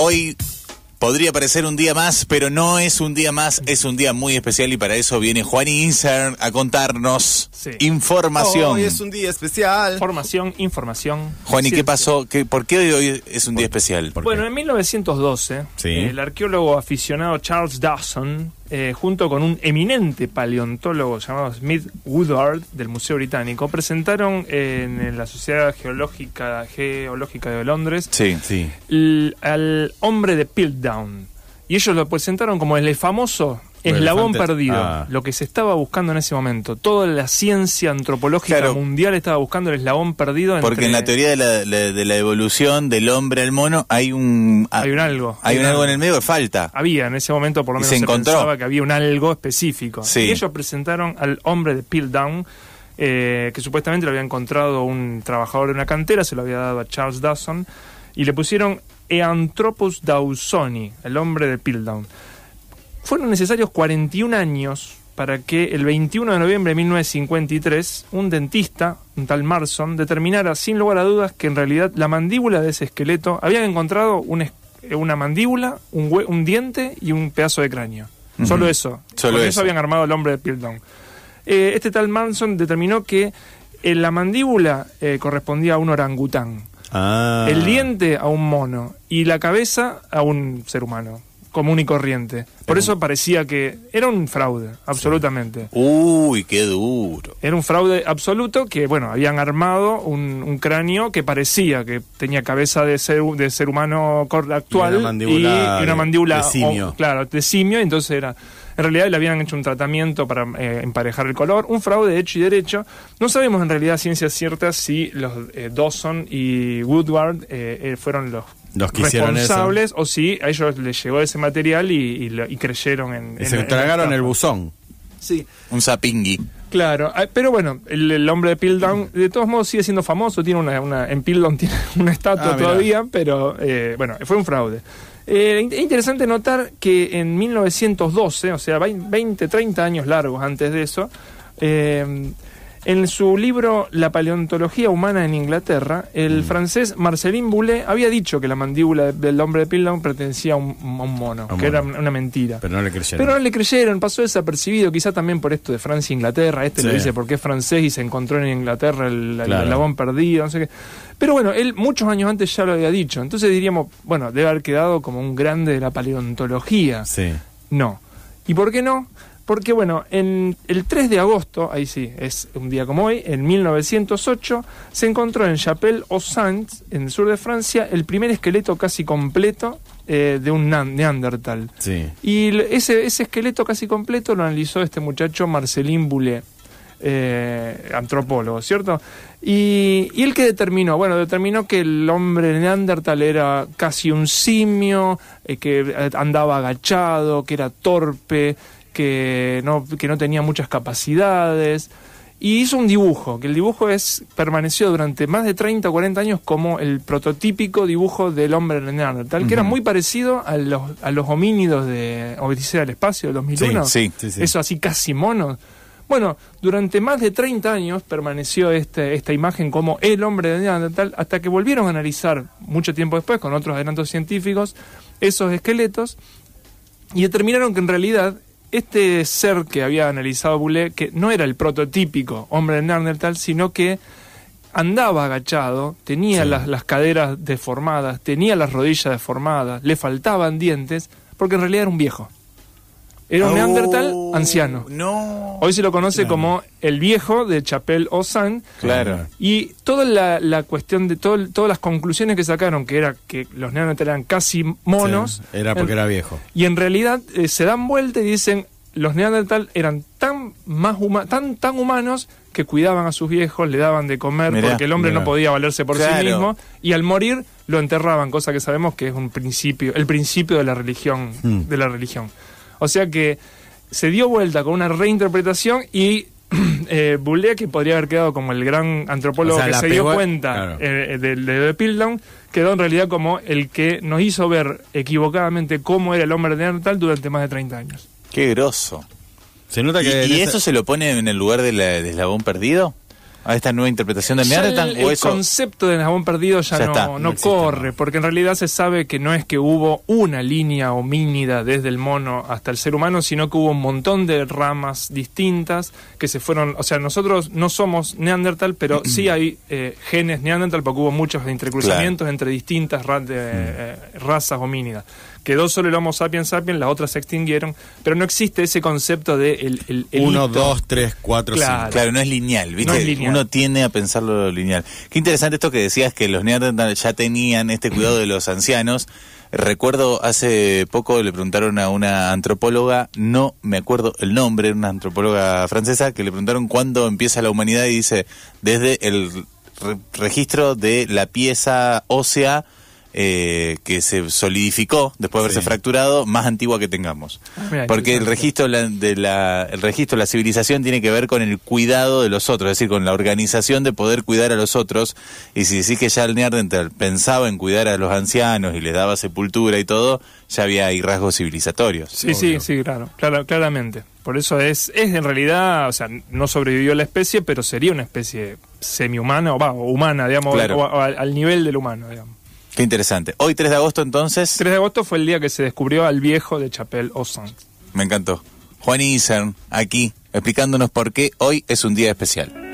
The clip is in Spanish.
Hoy podría parecer un día más, pero no es un día más, es un día muy especial y para eso viene Juan Inser a contarnos Sí. información. Hoy es un día especial. Formación, información. Juan, ¿y qué pasó? ¿Qué, ¿Por qué hoy, hoy es un día especial? Bueno, en 1912, Sí. el arqueólogo aficionado Charles Dawson, eh, junto con un eminente paleontólogo llamado Smith Woodward del Museo Británico, presentaron en la Sociedad Geológica, Geológica de Londres Sí. Sí. l- al hombre de Piltdown. Y ellos lo presentaron como el famoso eslabón perdido, Ah. lo que se estaba buscando en ese momento. Toda la ciencia antropológica Claro. mundial estaba buscando el eslabón perdido. entre- Porque en la teoría de la, la- de la evolución del hombre al mono hay un... Hay un algo. Hay un algo en el medio que falta. Había en ese momento, por lo Y menos se se, encontró. pensaba que había un algo específico. Sí. Y ellos presentaron al hombre de Piltdown, eh, que supuestamente lo había encontrado un trabajador de una cantera, se lo había dado a Charles Dawson, y le pusieron Eanthropus dawsoni, el hombre de Piltdown. Fueron necesarios 41 años para que el 21 de noviembre de 1953 un dentista, un tal Marson, determinara sin lugar a dudas que en realidad la mandíbula de ese esqueleto habían encontrado un una mandíbula, un, hue- un diente y un pedazo de cráneo. Solo eso. Solo Con eso. habían armado el hombre de Piltdown. Eh, este tal Marson determinó que eh, la mandíbula eh, correspondía a un orangután, Ah. el diente a un mono y la cabeza a un ser humano común y corriente. Por eso parecía que era un fraude, absolutamente. Uy, qué duro. Era un fraude absoluto que, bueno, habían armado un, un cráneo que parecía que tenía cabeza de ser, de ser humano actual Y una mandíbula y una mandíbula de simio. o- claro, de simio, entonces era... En realidad le habían hecho un tratamiento para eh, emparejar el color, un fraude hecho y derecho. No sabemos en realidad ciencias ciertas si los eh, Dawson y Woodward eh, eh, fueron los Los que hicieron eso. responsables o si a ellos les llegó ese material y, y lo- y creyeron en... Y en- se en tragaron el buzón. Sí. Un zapingui. Claro, ah, pero bueno, el, el hombre de Piltdown de todos modos sigue siendo famoso, tiene una, una en Piltdown tiene una estatua Ah, todavía, pero eh, bueno, fue un fraude. Eh, in- es interesante notar que en 1912, o sea, 20, 30 años largos antes de eso, eh, en su libro La paleontología humana en Inglaterra, el francés Marcelin Boulet había dicho que la mandíbula del hombre de Piltdown pertenecía a un, a un mono, A un que era una mentira. Pero no le creyeron. Pero no le creyeron, pasó desapercibido, quizá también por esto de Francia e Inglaterra. Este lo Sí. dice porque es francés y se encontró en Inglaterra el, el Claro. eslabón perdido, no sé qué. Pero bueno, él muchos años antes ya lo había dicho. Entonces diríamos, bueno, debe haber quedado como un grande de la paleontología. Sí. No. ¿Y por qué no? Porque bueno, en el 3 de agosto, ahí sí, es un día como hoy, en 1908, se encontró en Chapelle aux Saints, en el sur de Francia, el primer esqueleto casi completo eh, de un neandertal. Sí. Y ese, ese esqueleto casi completo lo analizó este muchacho Marcelín Boulet, eh, antropólogo, ¿cierto? Y, y él que determinó, bueno, determinó que el hombre neandertal era casi un simio, eh, que andaba agachado, que era torpe, que no, que no tenía muchas capacidades. Y hizo un dibujo, que el dibujo es permaneció durante más de 30 o 40 años como el prototípico dibujo del hombre neandertal, que era muy parecido a los, a los homínidos de Odisea del Espacio del 2001. Sí, sí, sí. Eso así casi monos. Bueno, durante más de 30 años permaneció este, esta imagen como el hombre de Neandertal hasta que volvieron a analizar mucho tiempo después con otros adelantos científicos esos esqueletos y determinaron que en realidad este ser que había analizado Boulet, que no era el prototípico hombre de Neandertal, sino que andaba agachado, tenía Sí. las, las caderas deformadas, tenía las rodillas deformadas, le faltaban dientes, porque en realidad era un viejo. Era un Oh, neandertal anciano. No. Hoy se lo conoce Claro. como el viejo de Chapelle aux Saints, Claro. y toda la, la cuestión de todo, todas las conclusiones que sacaron, que era que los neandertales eran casi monos, Sí, Era porque en- era viejo. y en realidad eh, se dan vuelta y dicen los neandertal eran tan más huma- tan tan humanos que cuidaban a sus viejos, le daban de comer Mirá, porque el hombre mirá. no podía valerse por Claro. sí mismo y al morir lo enterraban, cosa que sabemos que es un principio, el principio de la religión, Mm. de la religión. O sea que se dio vuelta con una reinterpretación y eh, que podría haber quedado como el gran antropólogo O sea, que se dio cuenta claro. eh, de, de, de Piltdown, quedó en realidad como el que nos hizo ver equivocadamente cómo era el hombre neandertal durante más de 30 años. Qué grosso. Se nota ¿Y, que. y esa- eso se lo pone en el lugar de la- del eslabón perdido? A esta nueva interpretación del Ya Neandertal? el, ¿O el eso? concepto de Eslabón perdido ya, Ya no, está, no corre, porque en realidad se sabe que no es que hubo una línea homínida desde el mono hasta el ser humano, sino que hubo un montón de ramas distintas que se fueron, o sea, nosotros no somos Neandertal, pero sí hay eh, genes Neandertal porque hubo muchos entrecruzamientos entre distintas ra- de, eh, razas homínidas. Quedó solo el Homo sapiens sapiens, las otras se extinguieron, pero no existe ese concepto de el, el, el Uno, hito. dos, tres, cuatro, Claro. cinco. Claro, no es lineal, ¿viste? No es lineal. Uno tiende a pensarlo lineal. Qué interesante esto que decías que los Neandertal ya tenían este cuidado de los ancianos. Recuerdo hace poco le preguntaron a una antropóloga, no me acuerdo el nombre, una antropóloga francesa, que le preguntaron cuándo empieza la humanidad y dice, desde el re- registro de la pieza ósea eh, que se solidificó después de haberse Sí. fracturado, más antigua que tengamos. Ah, Porque el registro de la, de la- el registro de la civilización tiene que ver con el cuidado de los otros, es decir, con la organización de poder cuidar a los otros. Y si decís que ya el Neandertal pensaba en cuidar a los ancianos y les daba sepultura y todo, ya había ahí rasgos civilizatorios. Sí, sí, sí, claro, claro, claramente. Por eso es, es en realidad, o sea, no sobrevivió la especie, pero sería una especie semi-humana o, va, o humana, digamos, Claro. o, o al, al nivel del humano, digamos. Qué interesante. Hoy 3 de agosto entonces, 3 de agosto fue el día que se descubrió al viejo de Chapelle aux Saints. me encantó. Juan Isern, aquí, explicándonos por qué hoy es un día especial.